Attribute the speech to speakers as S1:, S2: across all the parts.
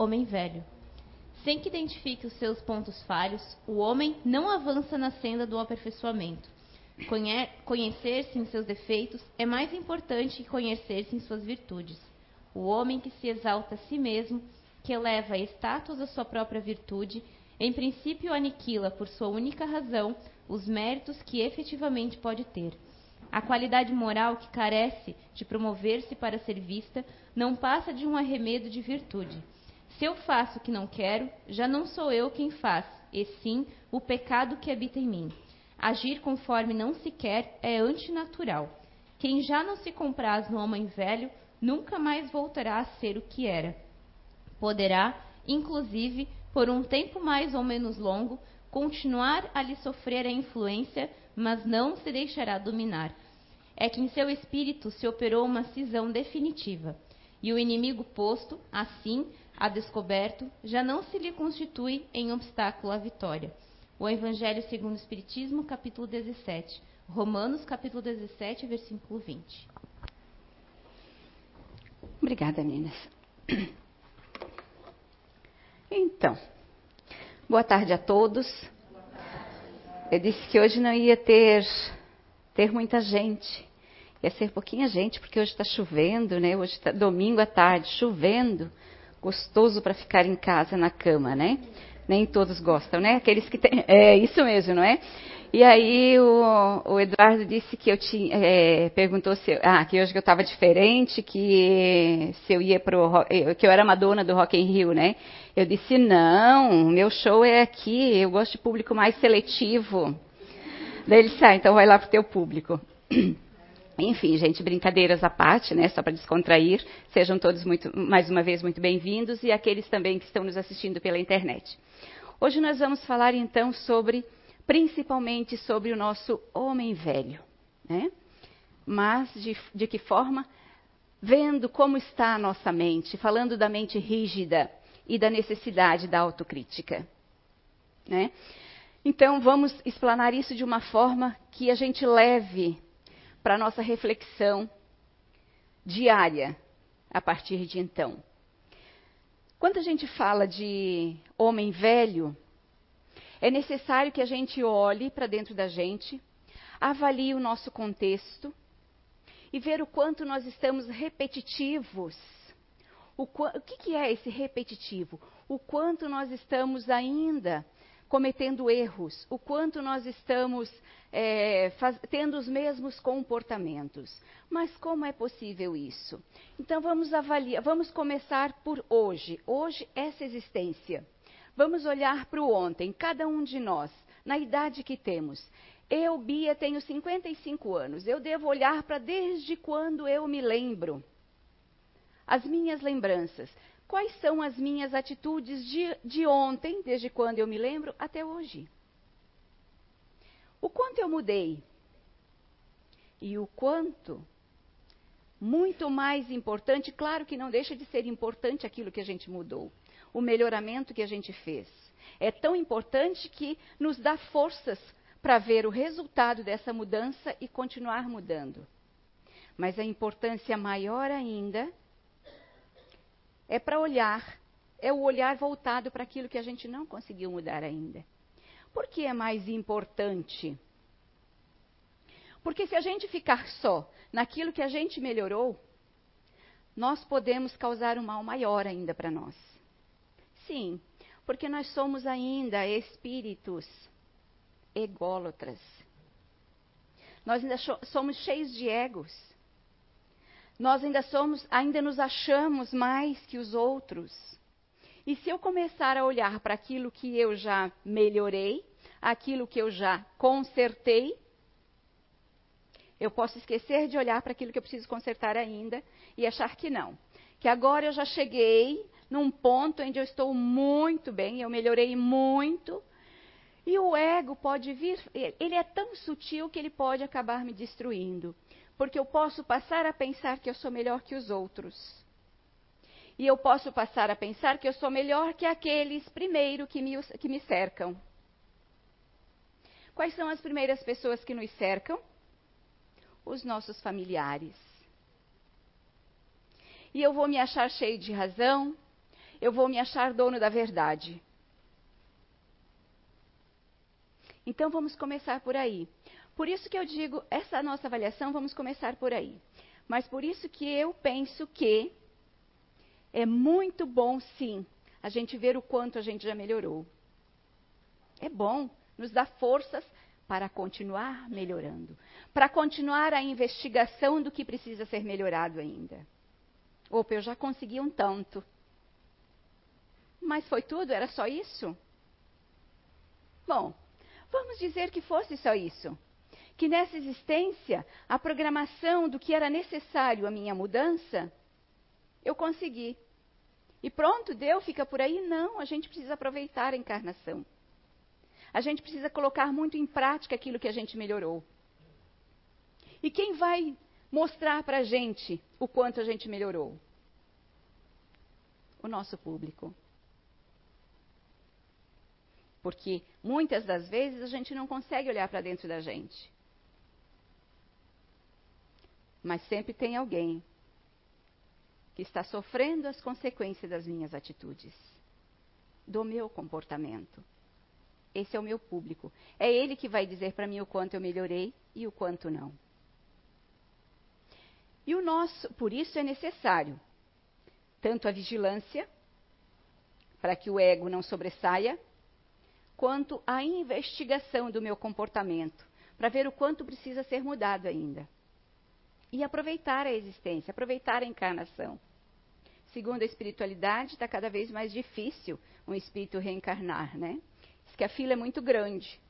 S1: homem velho. Sem que identifique os seus pontos falhos, o homem não avança na senda do aperfeiçoamento. Conhecer-se em seus defeitos é mais importante que conhecer-se em suas virtudes. O homem que se exalta a si mesmo, que eleva a status a sua própria virtude, em princípio aniquila por sua única razão os méritos que efetivamente pode ter. A qualidade moral que carece de promover-se para ser vista não passa de um arremedo de virtude. Se eu faço o que não quero, já não sou eu quem faz, e sim o pecado que habita em mim. Agir conforme não se quer é antinatural. Quem já não se compraz no homem velho, nunca mais voltará a ser o que era. Poderá, inclusive, por um tempo mais ou menos longo, continuar a lhe sofrer a influência, mas não se deixará dominar. É que em seu espírito se operou uma cisão definitiva, e o inimigo posto, assim, a descoberto, já não se lhe constitui em obstáculo à vitória. O Evangelho segundo o Espiritismo, capítulo 17. Romanos, capítulo 17, versículo 20.
S2: Obrigada, meninas. Então, boa tarde a todos. Eu disse que hoje não ia ter, ter muita gente. Ia ser pouquinha gente, porque hoje está chovendo, né? Hoje está domingo à tarde, chovendo. Gostoso para ficar em casa na cama, né? Nem todos gostam, né? Aqueles que têm. É isso mesmo, não é? E aí o, o Eduardo disse que eu tinha, é, perguntou se, ah, que hoje eu estava diferente, que se eu ia pro, que eu era Madonna do Rock in Rio, né? Eu disse não, meu show é aqui, eu gosto de público mais seletivo. Daí ele disse, ah, então vai lá pro teu público. Enfim, gente, brincadeiras à parte, né? Só para descontrair. Sejam todos muito, mais uma vez muito bem-vindos e aqueles também que estão nos assistindo pela internet. Hoje nós vamos falar então sobre principalmente sobre o nosso homem velho. Né? Mas de, de que forma? Vendo como está a nossa mente, falando da mente rígida e da necessidade da autocrítica. Né? Então, vamos explanar isso de uma forma que a gente leve para nossa reflexão diária a partir de então. Quando a gente fala de homem velho, é necessário que a gente olhe para dentro da gente, avalie o nosso contexto e ver o quanto nós estamos repetitivos. O, o que, que é esse repetitivo? O quanto nós estamos ainda cometendo erros, o quanto nós estamos é, faz, tendo os mesmos comportamentos. Mas como é possível isso? Então vamos avaliar, vamos começar por hoje. Hoje, essa existência. Vamos olhar para o ontem, cada um de nós, na idade que temos. Eu, Bia, tenho 55 anos. Eu devo olhar para desde quando eu me lembro. As minhas lembranças. Quais são as minhas atitudes de, de ontem, desde quando eu me lembro, até hoje? O quanto eu mudei? E o quanto muito mais importante, claro que não deixa de ser importante aquilo que a gente mudou, o melhoramento que a gente fez. É tão importante que nos dá forças para ver o resultado dessa mudança e continuar mudando. Mas a importância maior ainda é para olhar, é o olhar voltado para aquilo que a gente não conseguiu mudar ainda. Por que é mais importante? Porque se a gente ficar só naquilo que a gente melhorou, nós podemos causar um mal maior ainda para nós. Sim, porque nós somos ainda espíritos ególatras. Nós ainda somos cheios de egos. Nós ainda somos, ainda nos achamos mais que os outros. E se eu começar a olhar para aquilo que eu já melhorei, aquilo que eu já consertei, eu posso esquecer de olhar para aquilo que eu preciso consertar ainda e achar que não. Que agora eu já cheguei num ponto onde eu estou muito bem, eu melhorei muito. E o ego pode vir, ele é tão sutil que ele pode acabar me destruindo. Porque eu posso passar a pensar que eu sou melhor que os outros. E eu posso passar a pensar que eu sou melhor que aqueles primeiro que me, que me cercam. Quais são as primeiras pessoas que nos cercam? Os nossos familiares. E eu vou me achar cheio de razão, eu vou me achar dono da verdade. Então vamos começar por aí. Por isso que eu digo, essa nossa avaliação, vamos começar por aí. Mas por isso que eu penso que é muito bom, sim, a gente ver o quanto a gente já melhorou. É bom, nos dá forças para continuar melhorando, para continuar a investigação do que precisa ser melhorado ainda. Opa, eu já consegui um tanto. Mas foi tudo? Era só isso? Bom, vamos dizer que fosse só isso. Que nessa existência, a programação do que era necessário à minha mudança, eu consegui. E pronto, deu, fica por aí? Não, a gente precisa aproveitar a encarnação. A gente precisa colocar muito em prática aquilo que a gente melhorou. E quem vai mostrar para a gente o quanto a gente melhorou? O nosso público. Porque muitas das vezes a gente não consegue olhar para dentro da gente. Mas sempre tem alguém que está sofrendo as consequências das minhas atitudes, do meu comportamento. Esse é o meu público. É ele que vai dizer para mim o quanto eu melhorei e o quanto não. E o nosso, por isso é necessário tanto a vigilância para que o ego não sobressaia, quanto a investigação do meu comportamento, para ver o quanto precisa ser mudado ainda. E aproveitar a existência, aproveitar a encarnação. Segundo a espiritualidade, está cada vez mais difícil um espírito reencarnar, né? Diz que a fila é muito grande.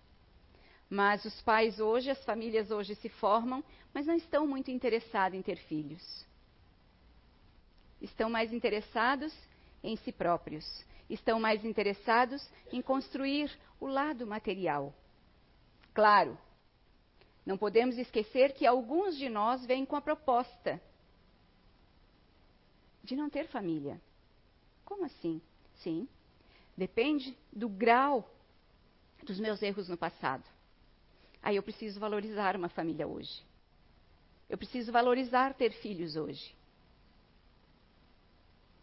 S2: Mas os pais hoje, as famílias hoje se formam, mas não estão muito interessados em ter filhos. Estão mais interessados em si próprios. Estão mais interessados em construir o lado material. Claro, não podemos esquecer que alguns de nós vêm com a proposta de não ter família. Como assim? Sim, depende do grau dos meus erros no passado. Aí eu preciso valorizar uma família hoje. Eu preciso valorizar ter filhos hoje.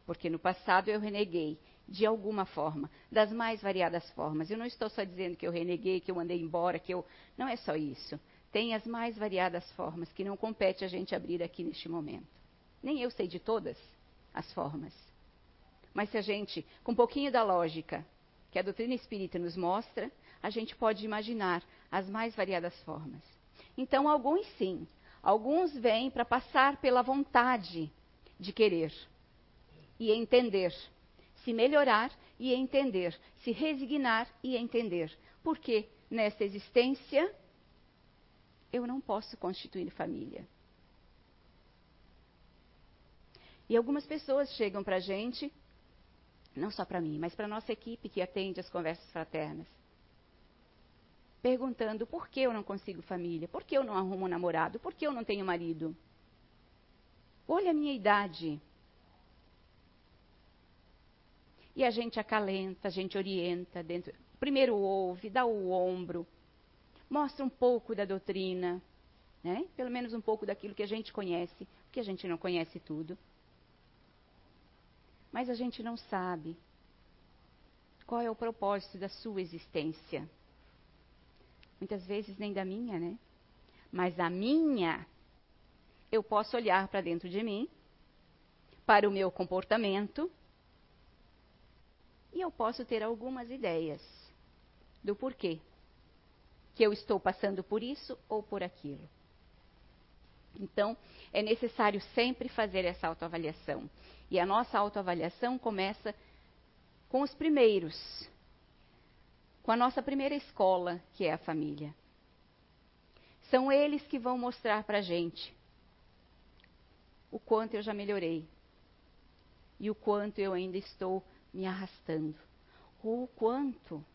S2: Porque no passado eu reneguei de alguma forma, das mais variadas formas. Eu não estou só dizendo que eu reneguei, que eu mandei embora, que eu. Não é só isso. Tem as mais variadas formas que não compete a gente abrir aqui neste momento. Nem eu sei de todas as formas. Mas se a gente, com um pouquinho da lógica que a doutrina espírita nos mostra, a gente pode imaginar as mais variadas formas. Então, alguns sim, alguns vêm para passar pela vontade de querer e entender, se melhorar e entender, se resignar e entender. Porque nessa existência eu não posso constituir família. E algumas pessoas chegam para a gente, não só para mim, mas para a nossa equipe que atende as conversas fraternas, perguntando por que eu não consigo família, por que eu não arrumo um namorado, por que eu não tenho marido. Olha a minha idade. E a gente acalenta, a gente orienta dentro. Primeiro ouve, dá o ombro, mostra um pouco da doutrina, né? pelo menos um pouco daquilo que a gente conhece, porque a gente não conhece tudo. Mas a gente não sabe qual é o propósito da sua existência. Muitas vezes nem da minha, né? Mas a minha, eu posso olhar para dentro de mim, para o meu comportamento, e eu posso ter algumas ideias do porquê que eu estou passando por isso ou por aquilo. Então, é necessário sempre fazer essa autoavaliação. E a nossa autoavaliação começa com os primeiros, com a nossa primeira escola, que é a família. São eles que vão mostrar para a gente o quanto eu já melhorei e o quanto eu ainda estou me arrastando, ou o quanto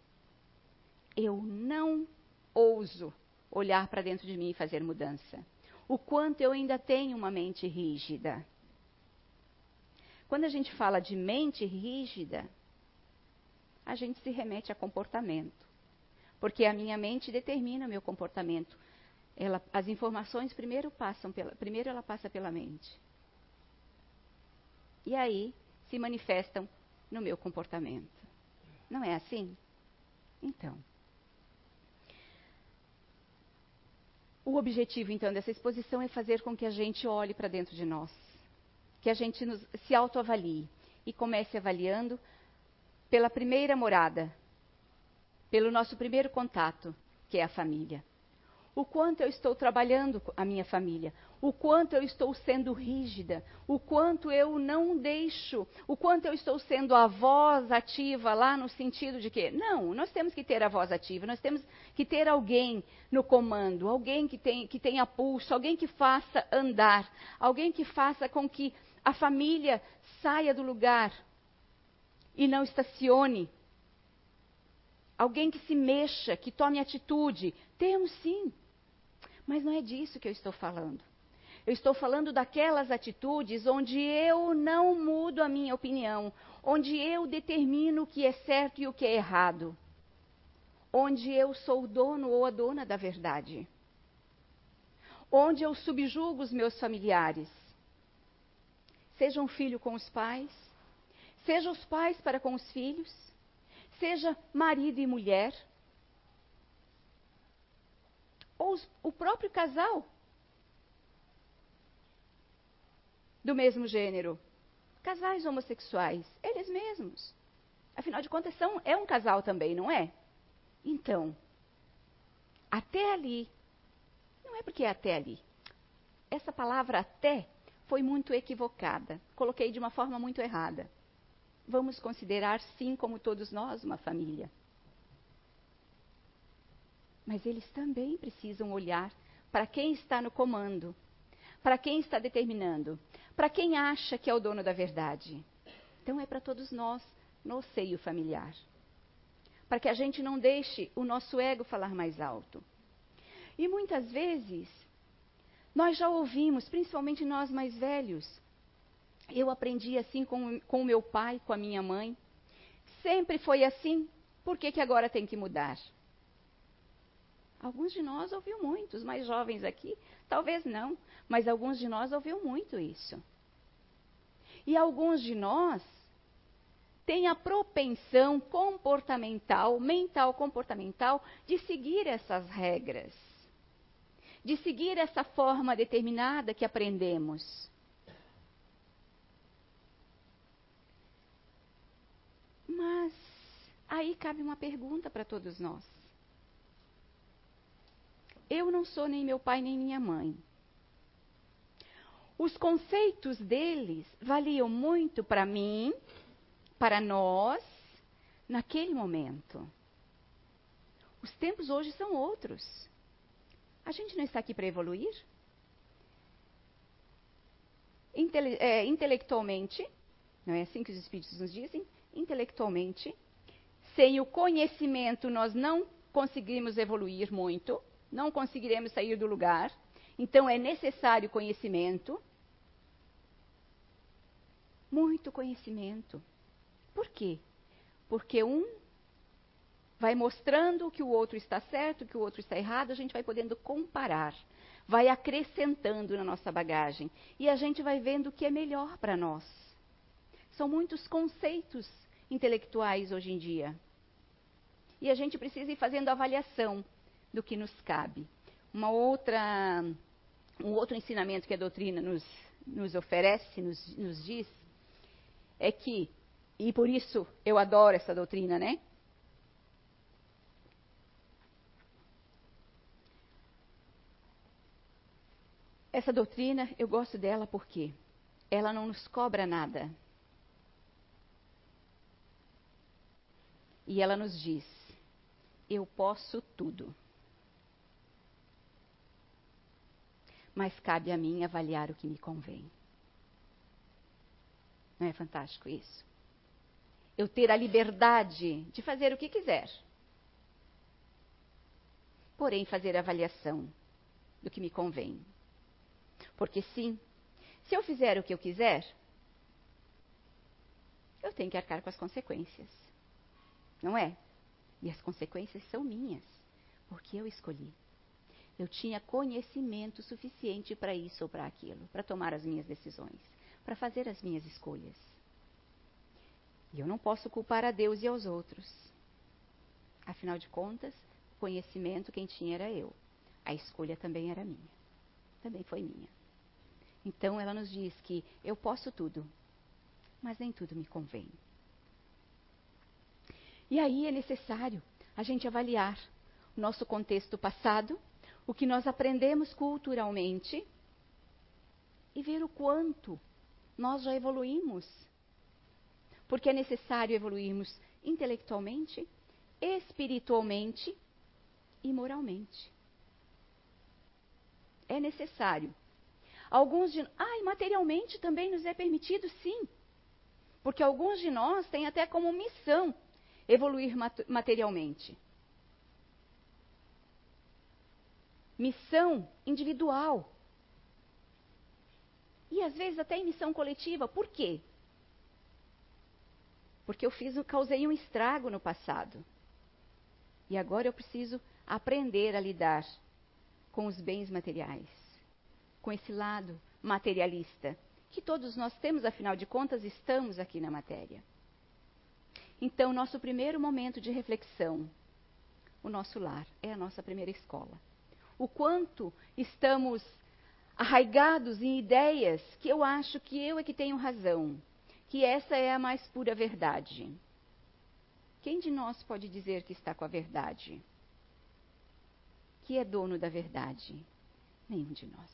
S2: eu não ouso olhar para dentro de mim e fazer mudança o quanto eu ainda tenho uma mente rígida. Quando a gente fala de mente rígida, a gente se remete a comportamento. Porque a minha mente determina o meu comportamento. Ela, as informações primeiro passam pela, primeiro ela passa pela mente. E aí se manifestam no meu comportamento. Não é assim? Então. O objetivo, então, dessa exposição é fazer com que a gente olhe para dentro de nós, que a gente nos, se autoavalie e comece avaliando pela primeira morada, pelo nosso primeiro contato, que é a família. O quanto eu estou trabalhando a minha família, o quanto eu estou sendo rígida, o quanto eu não deixo, o quanto eu estou sendo a voz ativa lá no sentido de que, não, nós temos que ter a voz ativa, nós temos que ter alguém no comando, alguém que, tem, que tenha pulso, alguém que faça andar, alguém que faça com que a família saia do lugar e não estacione. Alguém que se mexa, que tome atitude. Temos sim. Mas não é disso que eu estou falando. Eu estou falando daquelas atitudes onde eu não mudo a minha opinião, onde eu determino o que é certo e o que é errado, onde eu sou o dono ou a dona da verdade, onde eu subjugo os meus familiares, seja um filho com os pais, seja os pais para com os filhos, seja marido e mulher, ou o próprio casal do mesmo gênero. Casais homossexuais, eles mesmos. Afinal de contas, são, é um casal também, não é? Então, até ali, não é porque é até ali. Essa palavra até foi muito equivocada. Coloquei de uma forma muito errada. Vamos considerar, sim, como todos nós, uma família. Mas eles também precisam olhar para quem está no comando, para quem está determinando, para quem acha que é o dono da verdade. Então é para todos nós, no seio familiar. Para que a gente não deixe o nosso ego falar mais alto. E muitas vezes, nós já ouvimos, principalmente nós mais velhos, eu aprendi assim com, o meu pai, com a minha mãe. Sempre foi assim, por que, que agora tem que mudar? Alguns de nós ouviu muito, os mais jovens aqui, talvez não, mas alguns de nós ouviu muito isso. E alguns de nós têm a propensão comportamental, mental comportamental, de seguir essas regras, de seguir essa forma determinada que aprendemos. Mas aí cabe uma pergunta para todos nós. Eu não sou nem meu pai nem minha mãe. Os conceitos deles valiam muito para mim, para nós, naquele momento. Os tempos hoje são outros. A gente não está aqui para evoluir? Intele é, intelectualmente, não é assim que os Espíritos nos dizem? Intelectualmente, sem o conhecimento, nós não conseguimos evoluir muito não conseguiremos sair do lugar. Então é necessário conhecimento. Muito conhecimento. Por quê? Porque um vai mostrando que o outro está certo, que o outro está errado, a gente vai podendo comparar, vai acrescentando na nossa bagagem e a gente vai vendo o que é melhor para nós. São muitos conceitos intelectuais hoje em dia. E a gente precisa ir fazendo avaliação do que nos cabe. Uma outra, um outro ensinamento que a doutrina nos, nos oferece, nos, nos diz, é que, e por isso eu adoro essa doutrina, né? Essa doutrina, eu gosto dela porque ela não nos cobra nada. E ela nos diz: eu posso tudo. Mas cabe a mim avaliar o que me convém. Não é fantástico isso? Eu ter a liberdade de fazer o que quiser. Porém, fazer a avaliação do que me convém. Porque sim, se eu fizer o que eu quiser, eu tenho que arcar com as consequências. Não é? E as consequências são minhas, porque eu escolhi eu tinha conhecimento suficiente para isso ou para aquilo, para tomar as minhas decisões, para fazer as minhas escolhas. E eu não posso culpar a Deus e aos outros. Afinal de contas, conhecimento quem tinha era eu. A escolha também era minha. Também foi minha. Então ela nos diz que eu posso tudo, mas nem tudo me convém. E aí é necessário a gente avaliar o nosso contexto passado, o que nós aprendemos culturalmente e ver o quanto nós já evoluímos. Porque é necessário evoluirmos intelectualmente, espiritualmente e moralmente. É necessário. Alguns de. Ah, materialmente também nos é permitido, sim. Porque alguns de nós têm até como missão evoluir materialmente. Missão individual. E às vezes até em missão coletiva. Por quê? Porque eu fiz, causei um estrago no passado. E agora eu preciso aprender a lidar com os bens materiais, com esse lado materialista, que todos nós temos, afinal de contas, estamos aqui na matéria. Então, nosso primeiro momento de reflexão, o nosso lar, é a nossa primeira escola. O quanto estamos arraigados em ideias que eu acho que eu é que tenho razão, que essa é a mais pura verdade. Quem de nós pode dizer que está com a verdade? Que é dono da verdade? Nenhum de nós.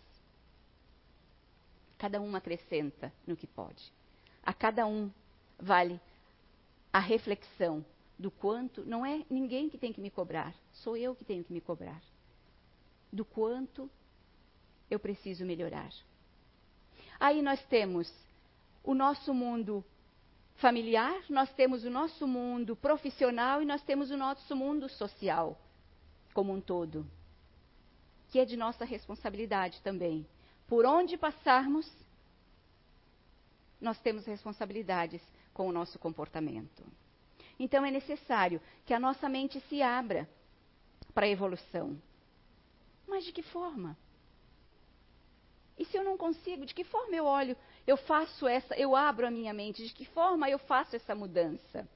S2: Cada um acrescenta no que pode. A cada um vale a reflexão do quanto não é ninguém que tem que me cobrar, sou eu que tenho que me cobrar. Do quanto eu preciso melhorar. Aí nós temos o nosso mundo familiar, nós temos o nosso mundo profissional e nós temos o nosso mundo social como um todo, que é de nossa responsabilidade também. Por onde passarmos, nós temos responsabilidades com o nosso comportamento. Então é necessário que a nossa mente se abra para a evolução. Mas de que forma? E se eu não consigo, de que forma eu olho, eu faço essa, eu abro a minha mente, de que forma eu faço essa mudança?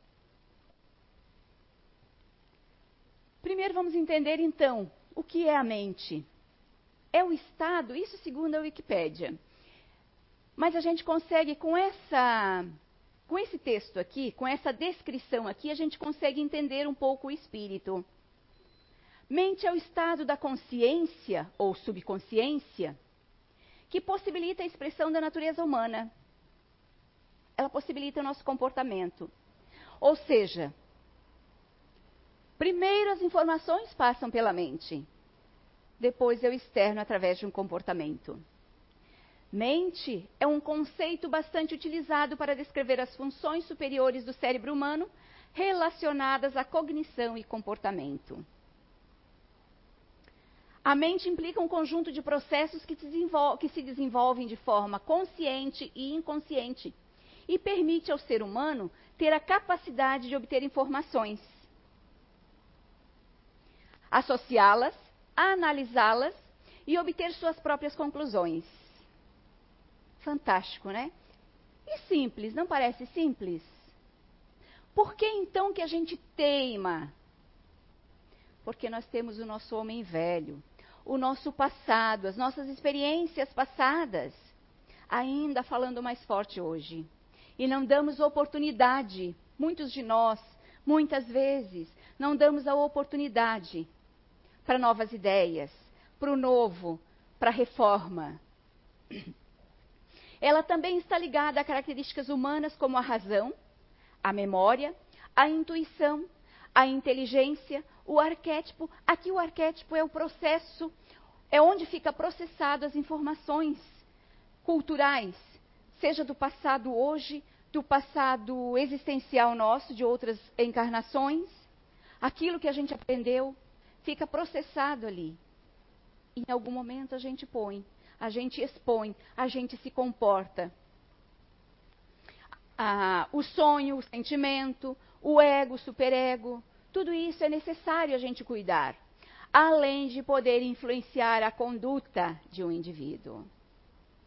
S2: Primeiro vamos entender então o que é a mente. É o estado, isso segundo a Wikipédia. Mas a gente consegue com essa com esse texto aqui, com essa descrição aqui, a gente consegue entender um pouco o espírito. Mente é o estado da consciência ou subconsciência que possibilita a expressão da natureza humana. Ela possibilita o nosso comportamento. Ou seja, primeiro as informações passam pela mente, depois eu externo através de um comportamento. Mente é um conceito bastante utilizado para descrever as funções superiores do cérebro humano relacionadas à cognição e comportamento. A mente implica um conjunto de processos que, que se desenvolvem de forma consciente e inconsciente e permite ao ser humano ter a capacidade de obter informações, associá-las, analisá-las e obter suas próprias conclusões. Fantástico, né? E simples, não parece simples? Por que então que a gente teima? Porque nós temos o nosso homem velho, o nosso passado, as nossas experiências passadas, ainda falando mais forte hoje. E não damos oportunidade, muitos de nós, muitas vezes, não damos a oportunidade para novas ideias, para o novo, para a reforma. Ela também está ligada a características humanas como a razão, a memória, a intuição, a inteligência, o arquétipo. Aqui o arquétipo é o processo, é onde fica processado as informações culturais, seja do passado hoje, do passado existencial nosso, de outras encarnações. Aquilo que a gente aprendeu fica processado ali. Em algum momento a gente põe, a gente expõe, a gente se comporta. Ah, o sonho, o sentimento, o ego, o superego, tudo isso é necessário a gente cuidar, além de poder influenciar a conduta de um indivíduo.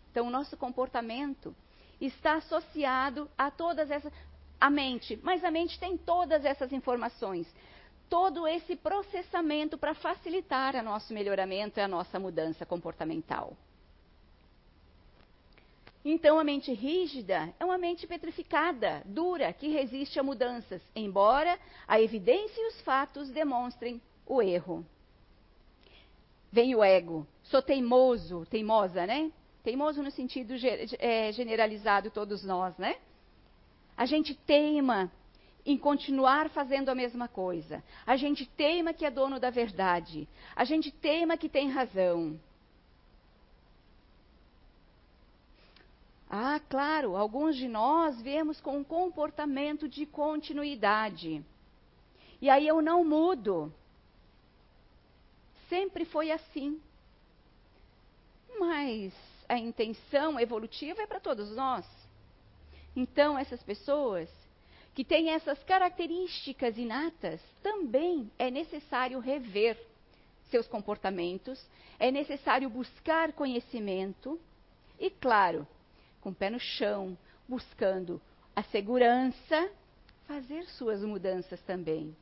S2: Então, o nosso comportamento está associado a todas essas. a mente, mas a mente tem todas essas informações, todo esse processamento para facilitar o nosso melhoramento e a nossa mudança comportamental. Então, a mente rígida é uma mente petrificada, dura, que resiste a mudanças, embora a evidência e os fatos demonstrem o erro. Vem o ego. Sou teimoso, teimosa, né? Teimoso no sentido é, generalizado, todos nós, né? A gente teima em continuar fazendo a mesma coisa. A gente teima que é dono da verdade. A gente teima que tem razão. Ah, claro, alguns de nós vemos com um comportamento de continuidade. E aí eu não mudo. Sempre foi assim. Mas a intenção evolutiva é para todos nós. Então, essas pessoas que têm essas características inatas, também é necessário rever seus comportamentos, é necessário buscar conhecimento e, claro, com o pé no chão, buscando a segurança, fazer suas mudanças também.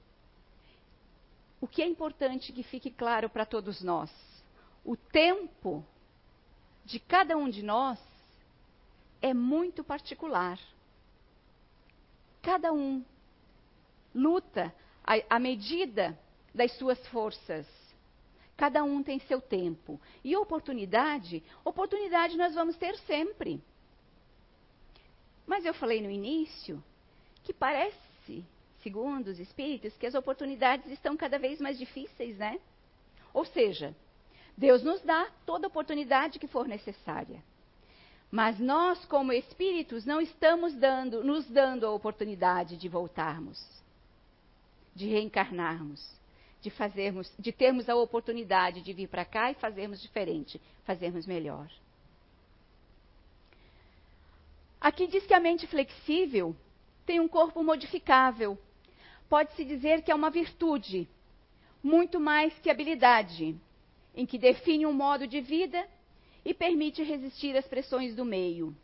S2: O que é importante que fique claro para todos nós? O tempo de cada um de nós é muito particular. Cada um luta à medida das suas forças. Cada um tem seu tempo. E oportunidade, oportunidade nós vamos ter sempre. Mas eu falei no início que parece, segundo os espíritos, que as oportunidades estão cada vez mais difíceis, né? Ou seja, Deus nos dá toda oportunidade que for necessária. Mas nós, como espíritos, não estamos dando, nos dando a oportunidade de voltarmos, de reencarnarmos, de fazermos, de termos a oportunidade de vir para cá e fazermos diferente, fazermos melhor. Aqui diz que a mente flexível tem um corpo modificável. Pode-se dizer que é uma virtude, muito mais que habilidade, em que define um modo de vida e permite resistir às pressões do meio.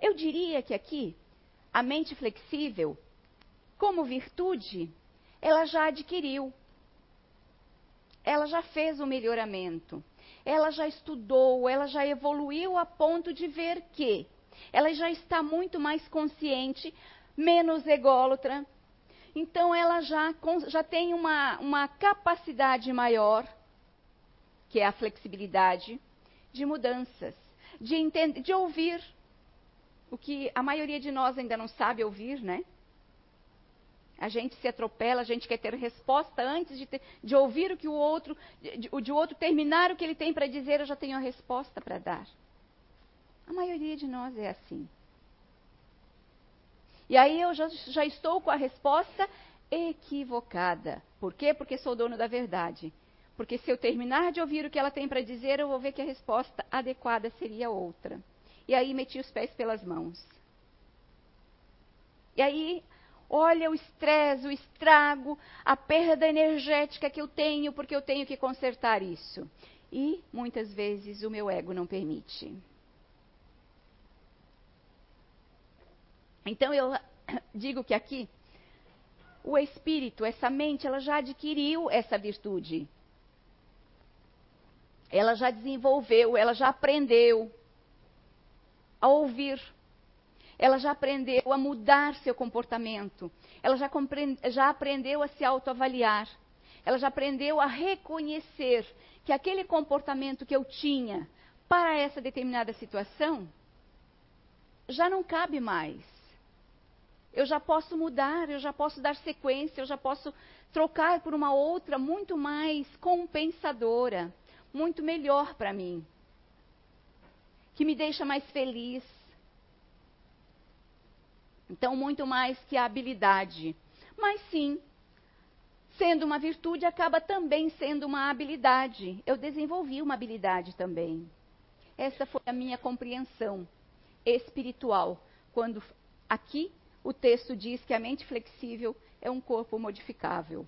S2: Eu diria que aqui, a mente flexível, como virtude, ela já adquiriu. Ela já fez o melhoramento. Ela já estudou, ela já evoluiu a ponto de ver que ela já está muito mais consciente, menos ególatra. Então, ela já, já tem uma, uma capacidade maior, que é a flexibilidade, de mudanças, de, entender, de ouvir. O que a maioria de nós ainda não sabe ouvir, né? A gente se atropela, a gente quer ter resposta antes de, ter, de ouvir o que o outro, de, de, de outro terminar o que ele tem para dizer, eu já tenho a resposta para dar. A maioria de nós é assim. E aí eu já, já estou com a resposta equivocada. Por quê? Porque sou dono da verdade. Porque se eu terminar de ouvir o que ela tem para dizer, eu vou ver que a resposta adequada seria outra. E aí meti os pés pelas mãos. E aí, olha o estresse, o estrago, a perda energética que eu tenho, porque eu tenho que consertar isso. E muitas vezes o meu ego não permite. Então eu digo que aqui o espírito, essa mente, ela já adquiriu essa virtude. Ela já desenvolveu, ela já aprendeu a ouvir. Ela já aprendeu a mudar seu comportamento. Ela já, já aprendeu a se autoavaliar. Ela já aprendeu a reconhecer que aquele comportamento que eu tinha para essa determinada situação já não cabe mais eu já posso mudar, eu já posso dar sequência, eu já posso trocar por uma outra muito mais compensadora, muito melhor para mim, que me deixa mais feliz. Então, muito mais que a habilidade. Mas sim, sendo uma virtude, acaba também sendo uma habilidade. Eu desenvolvi uma habilidade também. Essa foi a minha compreensão espiritual, quando aqui o texto diz que a mente flexível é um corpo modificável.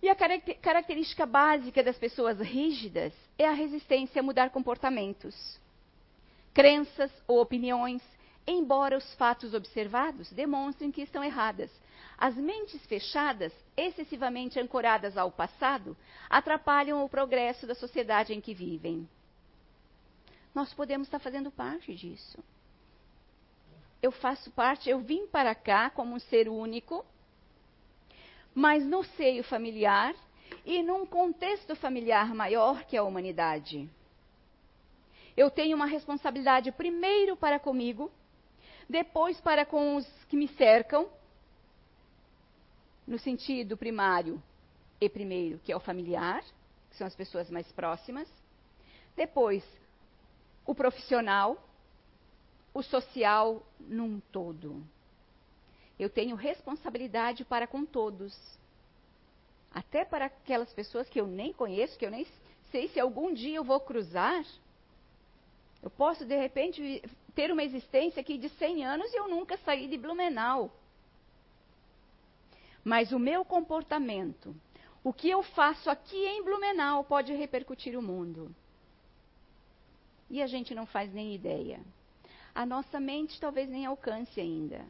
S2: E a característica básica das pessoas rígidas é a resistência a mudar comportamentos, crenças ou opiniões embora os fatos observados demonstrem que estão erradas. As mentes fechadas, excessivamente ancoradas ao passado, atrapalham o progresso da sociedade em que vivem. Nós podemos estar fazendo parte disso. Eu faço parte, eu vim para cá como um ser único, mas no seio familiar e num contexto familiar maior que a humanidade. Eu tenho uma responsabilidade primeiro para comigo, depois para com os que me cercam, no sentido primário e primeiro, que é o familiar, que são as pessoas mais próximas, depois o profissional, o social num todo. Eu tenho responsabilidade para com todos. Até para aquelas pessoas que eu nem conheço, que eu nem sei se algum dia eu vou cruzar. Eu posso, de repente, ter uma existência aqui de 100 anos e eu nunca saí de Blumenau. Mas o meu comportamento, o que eu faço aqui em Blumenau, pode repercutir o mundo. E a gente não faz nem ideia. A nossa mente talvez nem alcance ainda.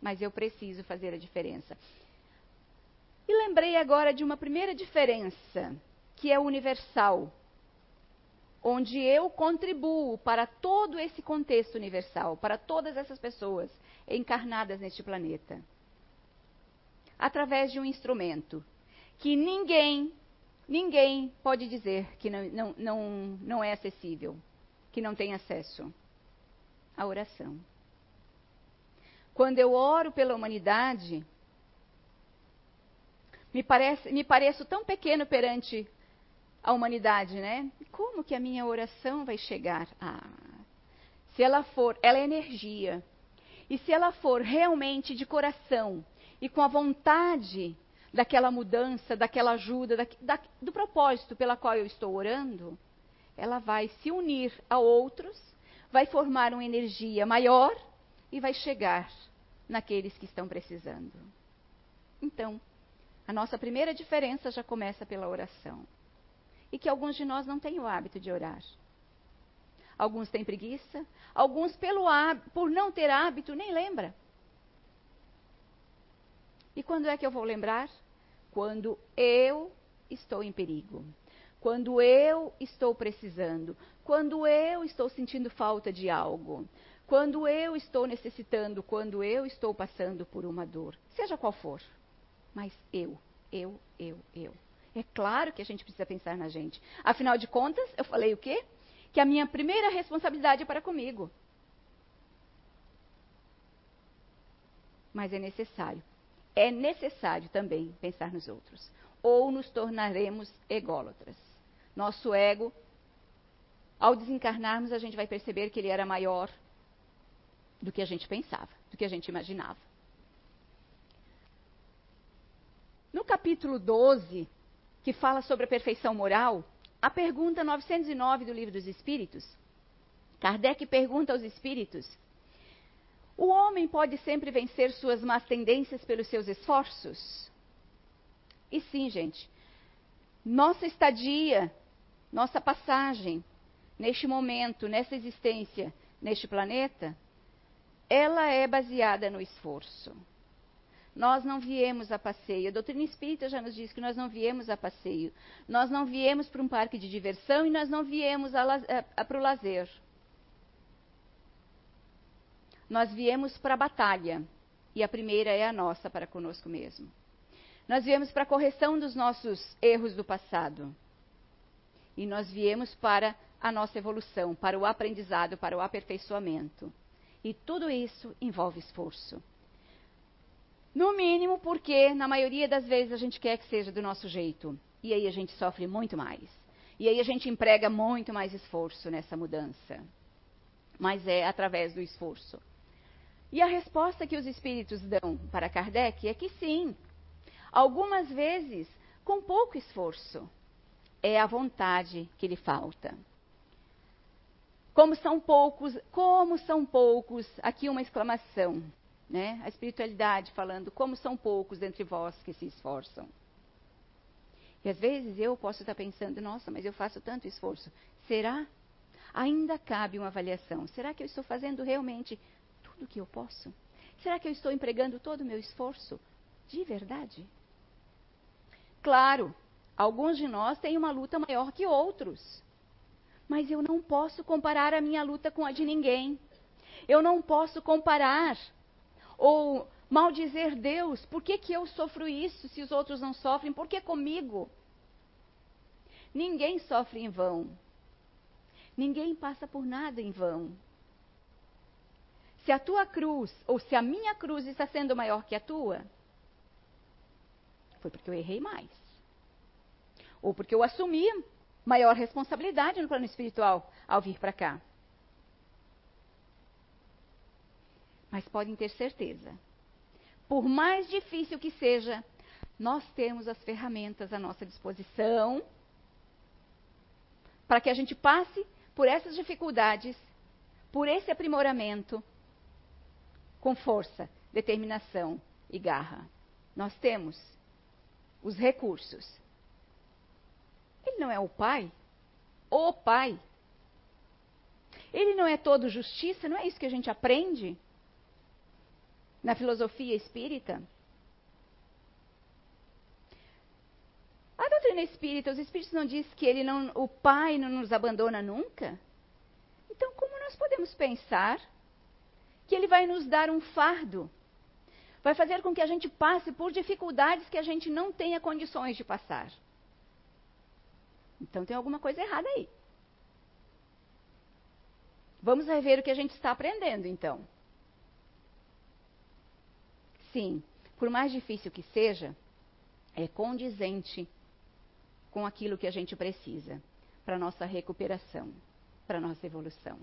S2: Mas eu preciso fazer a diferença. E lembrei agora de uma primeira diferença, que é universal, onde eu contribuo para todo esse contexto universal, para todas essas pessoas encarnadas neste planeta, através de um instrumento que ninguém, ninguém pode dizer que não, não, não, não é acessível, que não tem acesso. A oração. Quando eu oro pela humanidade, me, parece, me pareço tão pequeno perante a humanidade, né? Como que a minha oração vai chegar? Ah, se ela for, ela é energia. E se ela for realmente de coração e com a vontade daquela mudança, daquela ajuda, da, da, do propósito pela qual eu estou orando, ela vai se unir a outros, vai formar uma energia maior e vai chegar naqueles que estão precisando. Então, a nossa primeira diferença já começa pela oração. E que alguns de nós não têm o hábito de orar. Alguns têm preguiça, alguns pelo por não ter hábito nem lembra. E quando é que eu vou lembrar? Quando eu estou em perigo. Quando eu estou precisando. Quando eu estou sentindo falta de algo. Quando eu estou necessitando. Quando eu estou passando por uma dor. Seja qual for mas eu, eu, eu, eu. É claro que a gente precisa pensar na gente. Afinal de contas, eu falei o quê? Que a minha primeira responsabilidade é para comigo. Mas é necessário. É necessário também pensar nos outros. Ou nos tornaremos ególatras. Nosso ego, ao desencarnarmos, a gente vai perceber que ele era maior do que a gente pensava, do que a gente imaginava. No capítulo 12, que fala sobre a perfeição moral, a pergunta 909 do Livro dos Espíritos, Kardec pergunta aos espíritos: O homem pode sempre vencer suas más tendências pelos seus esforços? E sim, gente. Nossa estadia, nossa passagem neste momento, nessa existência, neste planeta, ela é baseada no esforço. Nós não viemos a passeio. A doutrina espírita já nos diz que nós não viemos a passeio. Nós não viemos para um parque de diversão e nós não viemos para o lazer. Nós viemos para a batalha. E a primeira é a nossa para conosco mesmo. Nós viemos para a correção dos nossos erros do passado. E nós viemos para a nossa evolução, para o aprendizado, para o aperfeiçoamento. E tudo isso envolve esforço. No mínimo, porque na maioria das vezes a gente quer que seja do nosso jeito. E aí a gente sofre muito mais. E aí a gente emprega muito mais esforço nessa mudança. Mas é através do esforço. E a resposta que os espíritos dão para Kardec é que sim. Algumas vezes com pouco esforço. É a vontade que lhe falta. Como são poucos, como são poucos, aqui uma exclamação né? A espiritualidade falando como são poucos entre vós que se esforçam. E às vezes eu posso estar pensando, nossa, mas eu faço tanto esforço. Será? ainda cabe uma avaliação. Será que eu estou fazendo realmente tudo o que eu posso? Será que eu estou empregando todo o meu esforço de verdade? Claro, alguns de nós têm uma luta maior que outros. Mas eu não posso comparar a minha luta com a de ninguém. Eu não posso comparar ou maldizer Deus. Por que, que eu sofro isso se os outros não sofrem? Por que comigo? Ninguém sofre em vão. Ninguém passa por nada em vão. Se a tua cruz, ou se a minha cruz está sendo maior que a tua, foi porque eu errei mais. Ou porque eu assumi maior responsabilidade no plano espiritual ao vir para cá. Mas podem ter certeza, por mais difícil que seja, nós temos as ferramentas à nossa disposição para que a gente passe por essas dificuldades, por esse aprimoramento, com força, determinação e garra. Nós temos os recursos. Ele não é o Pai? O Pai. Ele não é todo justiça? Não é isso que a gente aprende na filosofia espírita? A doutrina espírita, os espíritos não diz que ele não, o Pai não nos abandona nunca? Então, como nós podemos pensar que ele vai nos dar um fardo? Vai fazer com que a gente passe por dificuldades que a gente não tenha condições de passar. Então tem alguma coisa errada aí. Vamos rever o que a gente está aprendendo, então. Sim, por mais difícil que seja, é condizente com aquilo que a gente precisa para nossa recuperação, para nossa evolução.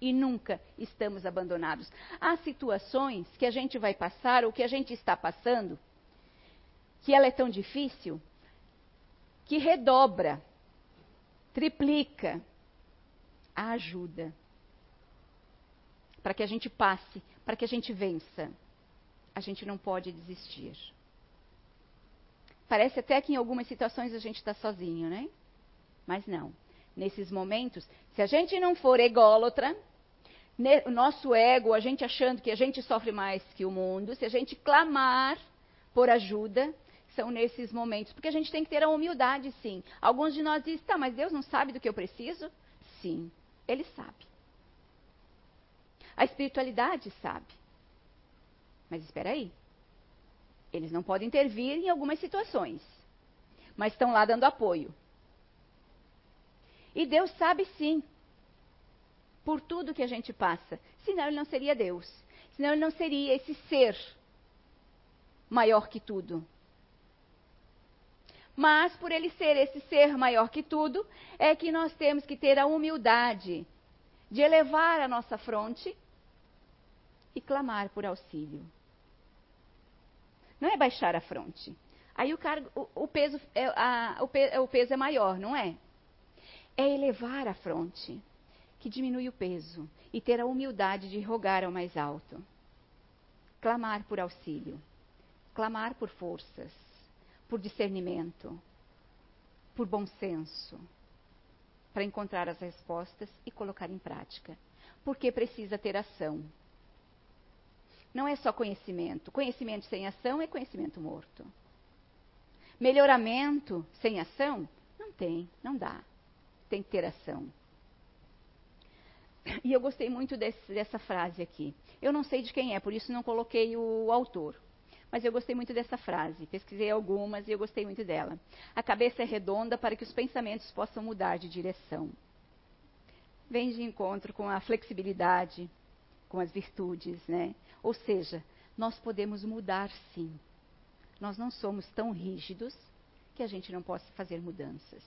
S2: E nunca estamos abandonados. Há situações que a gente vai passar ou que a gente está passando, que ela é tão difícil, que redobra, triplica a ajuda para que a gente passe, para que a gente vença. A gente não pode desistir. Parece até que em algumas situações a gente está sozinho, né? Mas não. Nesses momentos, se a gente não for ególatra, o nosso ego, a gente achando que a gente sofre mais que o mundo, se a gente clamar por ajuda, são nesses momentos. Porque a gente tem que ter a humildade, sim. Alguns de nós dizem, tá, mas Deus não sabe do que eu preciso? Sim, Ele sabe. A espiritualidade sabe. Mas espera aí. Eles não podem intervir em algumas situações, mas estão lá dando apoio. E Deus sabe sim, por tudo que a gente passa. Senão ele não seria Deus. Senão ele não seria esse ser maior que tudo. Mas por ele ser esse ser maior que tudo, é que nós temos que ter a humildade de elevar a nossa fronte e clamar por auxílio. Não é baixar a fronte. Aí o, cargo, o, o peso, é, a, o, pe, o peso é maior, não é? É elevar a fronte, que diminui o peso, e ter a humildade de rogar ao mais alto. Clamar por auxílio, clamar por forças, por discernimento, por bom senso, para encontrar as respostas e colocar em prática. Porque precisa ter ação. Não é só conhecimento. Conhecimento sem ação é conhecimento morto. Melhoramento sem ação? Não tem, não dá. Tem que ter ação. E eu gostei muito desse, dessa frase aqui. Eu não sei de quem é, por isso não coloquei o autor. Mas eu gostei muito dessa frase. Pesquisei algumas e eu gostei muito dela. A cabeça é redonda para que os pensamentos possam mudar de direção. Vem de encontro com a flexibilidade, com as virtudes, né? Ou seja, nós podemos mudar sim. Nós não somos tão rígidos que a gente não possa fazer mudanças.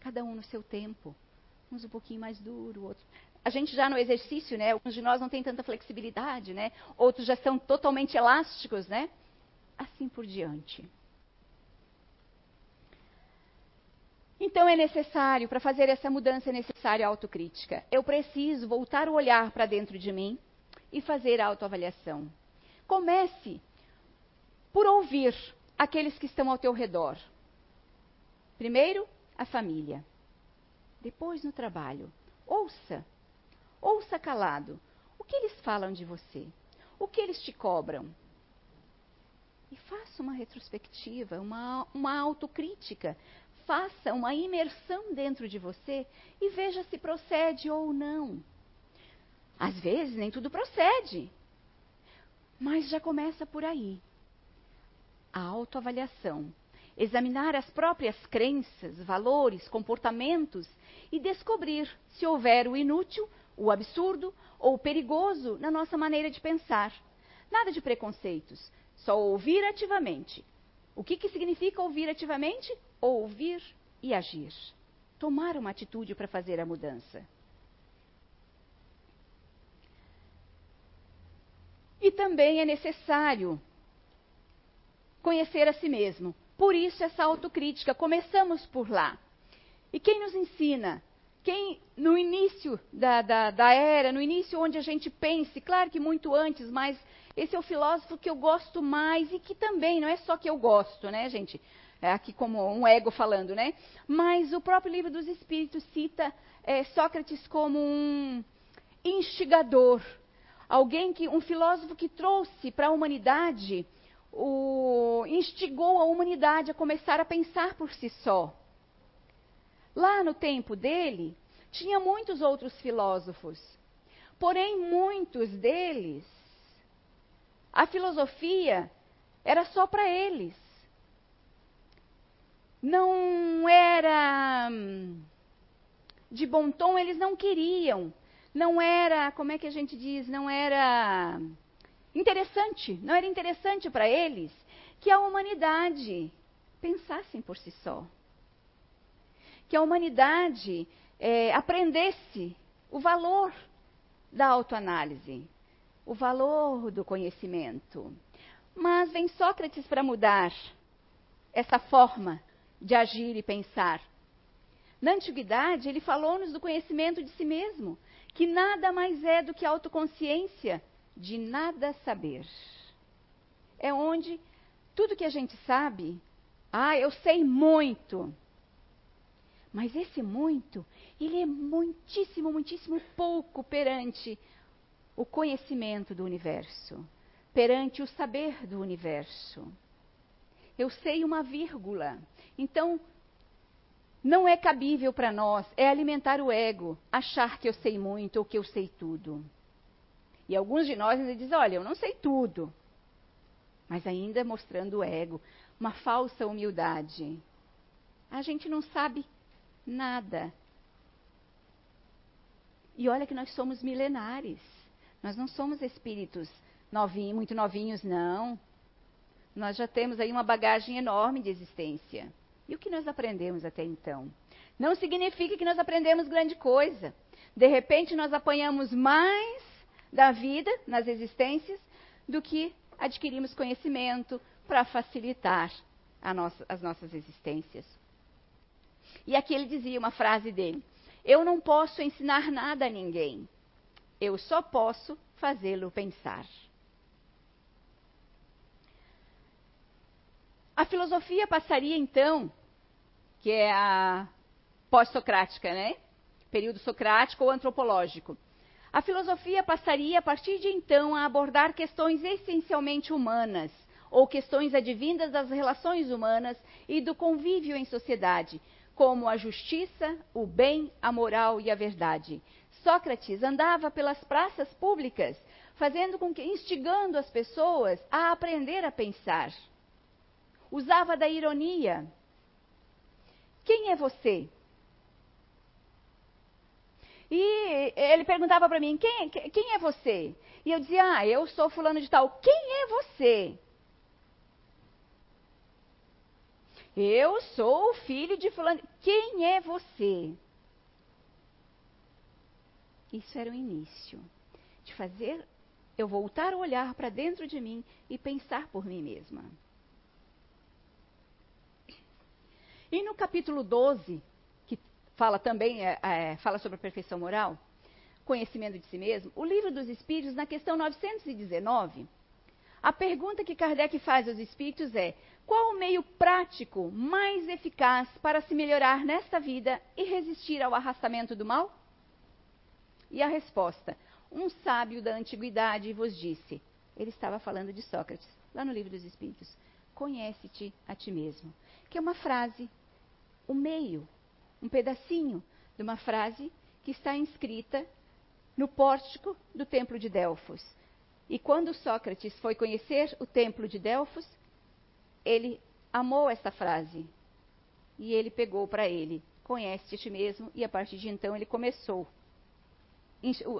S2: Cada um no seu tempo. Uns um pouquinho mais duro, outros. A gente já no exercício, né? Alguns de nós não tem tanta flexibilidade, né? Outros já são totalmente elásticos, né? Assim por diante. Então é necessário, para fazer essa mudança, é necessária a autocrítica. Eu preciso voltar o olhar para dentro de mim e fazer a autoavaliação. Comece por ouvir aqueles que estão ao teu redor. Primeiro, a família. Depois, no trabalho, Ouça. Ouça calado. O que eles falam de você? O que eles te cobram? E faça uma retrospectiva, uma, uma autocrítica. Faça uma imersão dentro de você e veja se procede ou não. Às vezes nem tudo procede. Mas já começa por aí. A autoavaliação. Examinar as próprias crenças, valores, comportamentos e descobrir se houver o inútil, o absurdo ou o perigoso na nossa maneira de pensar. Nada de preconceitos, só ouvir ativamente. O que, que significa ouvir ativamente? Ouvir e agir. Tomar uma atitude para fazer a mudança. E também é necessário conhecer a si mesmo. Por isso, essa autocrítica. Começamos por lá. E quem nos ensina? Quem, no início da, da, da era, no início onde a gente pense, claro que muito antes, mas esse é o filósofo que eu gosto mais e que também, não é só que eu gosto, né, gente? É aqui como um ego falando, né? Mas o próprio livro dos Espíritos cita é, Sócrates como um instigador alguém que um filósofo que trouxe para a humanidade o, instigou a humanidade a começar a pensar por si só. Lá no tempo dele, tinha muitos outros filósofos, porém muitos deles, a filosofia era só para eles. Não era hum, de bom tom, eles não queriam não era, como é que a gente diz, não era interessante, não era interessante para eles que a humanidade pensasse por si só. Que a humanidade é, aprendesse o valor da autoanálise, o valor do conhecimento. Mas vem Sócrates para mudar essa forma de agir e pensar. Na antiguidade, ele falou-nos do conhecimento de si mesmo, que nada mais é do que autoconsciência de nada saber. É onde tudo que a gente sabe, ah, eu sei muito. Mas esse muito, ele é muitíssimo, muitíssimo pouco perante o conhecimento do universo, perante o saber do universo. Eu sei uma vírgula. Então, não é cabível para nós, é alimentar o ego, achar que eu sei muito ou que eu sei tudo. E alguns de nós ainda dizem: olha, eu não sei tudo. Mas ainda mostrando o ego, uma falsa humildade. A gente não sabe nada. E olha que nós somos milenares. Nós não somos espíritos novinhos, muito novinhos, não. Nós já temos aí uma bagagem enorme de existência. E o que nós aprendemos até então? Não significa que nós aprendemos grande coisa. De repente, nós apanhamos mais da vida nas existências do que adquirimos conhecimento para facilitar nossa, as nossas existências. E aqui ele dizia uma frase dele: Eu não posso ensinar nada a ninguém, eu só posso fazê-lo pensar. A filosofia passaria então, que é a pós-socrática, né? Período socrático ou antropológico. A filosofia passaria a partir de então a abordar questões essencialmente humanas, ou questões advindas das relações humanas e do convívio em sociedade, como a justiça, o bem, a moral e a verdade. Sócrates andava pelas praças públicas, fazendo com que instigando as pessoas a aprender a pensar usava da ironia. Quem é você? E ele perguntava para mim: quem, quem é você? E eu dizia: Ah, eu sou fulano de tal. Quem é você? Eu sou o filho de fulano. Quem é você? Isso era o início de fazer eu voltar a olhar para dentro de mim e pensar por mim mesma. E no capítulo 12, que fala também é, é, fala sobre a perfeição moral, conhecimento de si mesmo, o livro dos Espíritos, na questão 919, a pergunta que Kardec faz aos Espíritos é: qual o meio prático mais eficaz para se melhorar nesta vida e resistir ao arrastamento do mal? E a resposta: Um sábio da antiguidade vos disse. Ele estava falando de Sócrates, lá no livro dos Espíritos. Conhece-te a ti mesmo. Que é uma frase, o um meio, um pedacinho de uma frase que está inscrita no pórtico do templo de Delfos. E quando Sócrates foi conhecer o templo de Delfos, ele amou essa frase. E ele pegou para ele: Conhece-te ti mesmo, e a partir de então ele começou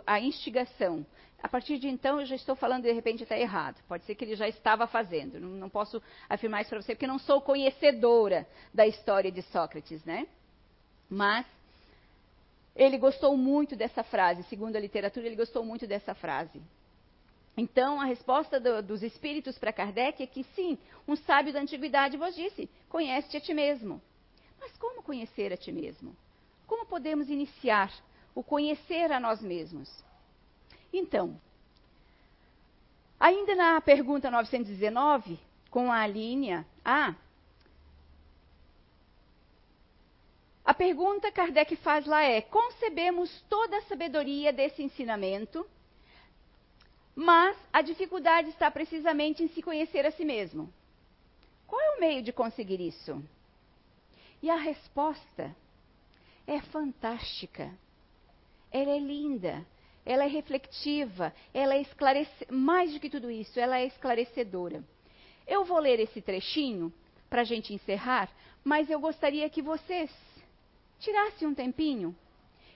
S2: a instigação. A partir de então, eu já estou falando de repente até errado. Pode ser que ele já estava fazendo. Não, não posso afirmar isso para você, porque não sou conhecedora da história de Sócrates, né? Mas ele gostou muito dessa frase. Segundo a literatura, ele gostou muito dessa frase. Então, a resposta do, dos espíritos para Kardec é que sim, um sábio da antiguidade vos disse: conhece-te a ti mesmo. Mas como conhecer a ti mesmo? Como podemos iniciar o conhecer a nós mesmos? Então, ainda na pergunta 919, com a linha A, a pergunta Kardec faz lá é: concebemos toda a sabedoria desse ensinamento, mas a dificuldade está precisamente em se conhecer a si mesmo. Qual é o meio de conseguir isso? E a resposta é fantástica. Ela é linda, ela é reflexiva, ela é esclarecedora. Mais do que tudo isso, ela é esclarecedora. Eu vou ler esse trechinho para a gente encerrar, mas eu gostaria que vocês tirassem um tempinho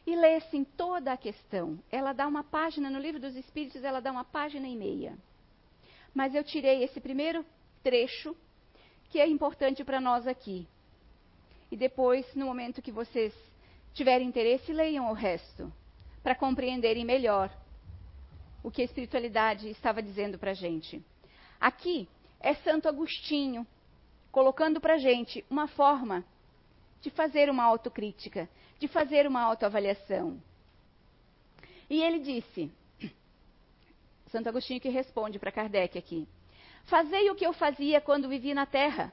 S2: e lessem toda a questão. Ela dá uma página, no livro dos Espíritos, ela dá uma página e meia. Mas eu tirei esse primeiro trecho, que é importante para nós aqui. E depois, no momento que vocês tiverem interesse, leiam o resto, para compreenderem melhor o que a espiritualidade estava dizendo para a gente. Aqui é Santo Agostinho colocando para a gente uma forma de fazer uma autocrítica, de fazer uma autoavaliação. E ele disse, Santo Agostinho que responde para Kardec aqui: Fazei o que eu fazia quando vivi na terra,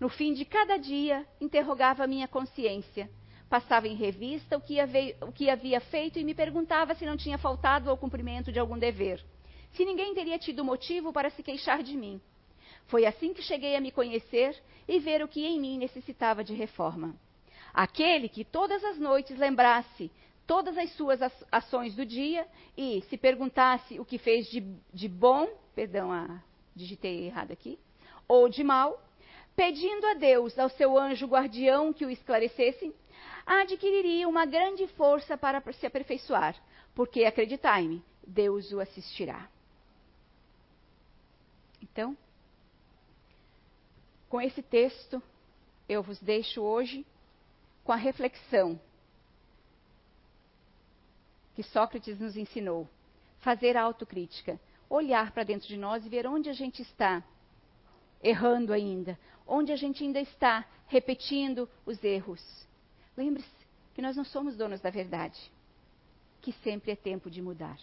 S2: no fim de cada dia, interrogava a minha consciência. Passava em revista o que, havia, o que havia feito e me perguntava se não tinha faltado ao cumprimento de algum dever. Se ninguém teria tido motivo para se queixar de mim. Foi assim que cheguei a me conhecer e ver o que em mim necessitava de reforma. Aquele que todas as noites lembrasse todas as suas ações do dia e se perguntasse o que fez de, de bom, perdão, ah, digitei errado aqui, ou de mal, pedindo a Deus, ao seu anjo guardião que o esclarecesse, adquiriria uma grande força para se aperfeiçoar, porque, acreditai-me, Deus o assistirá. Então, com esse texto, eu vos deixo hoje com a reflexão que Sócrates nos ensinou. Fazer a autocrítica, olhar para dentro de nós e ver onde a gente está errando ainda, onde a gente ainda está repetindo os erros. Lembre-se que nós não somos donos da verdade, que sempre é tempo de mudar.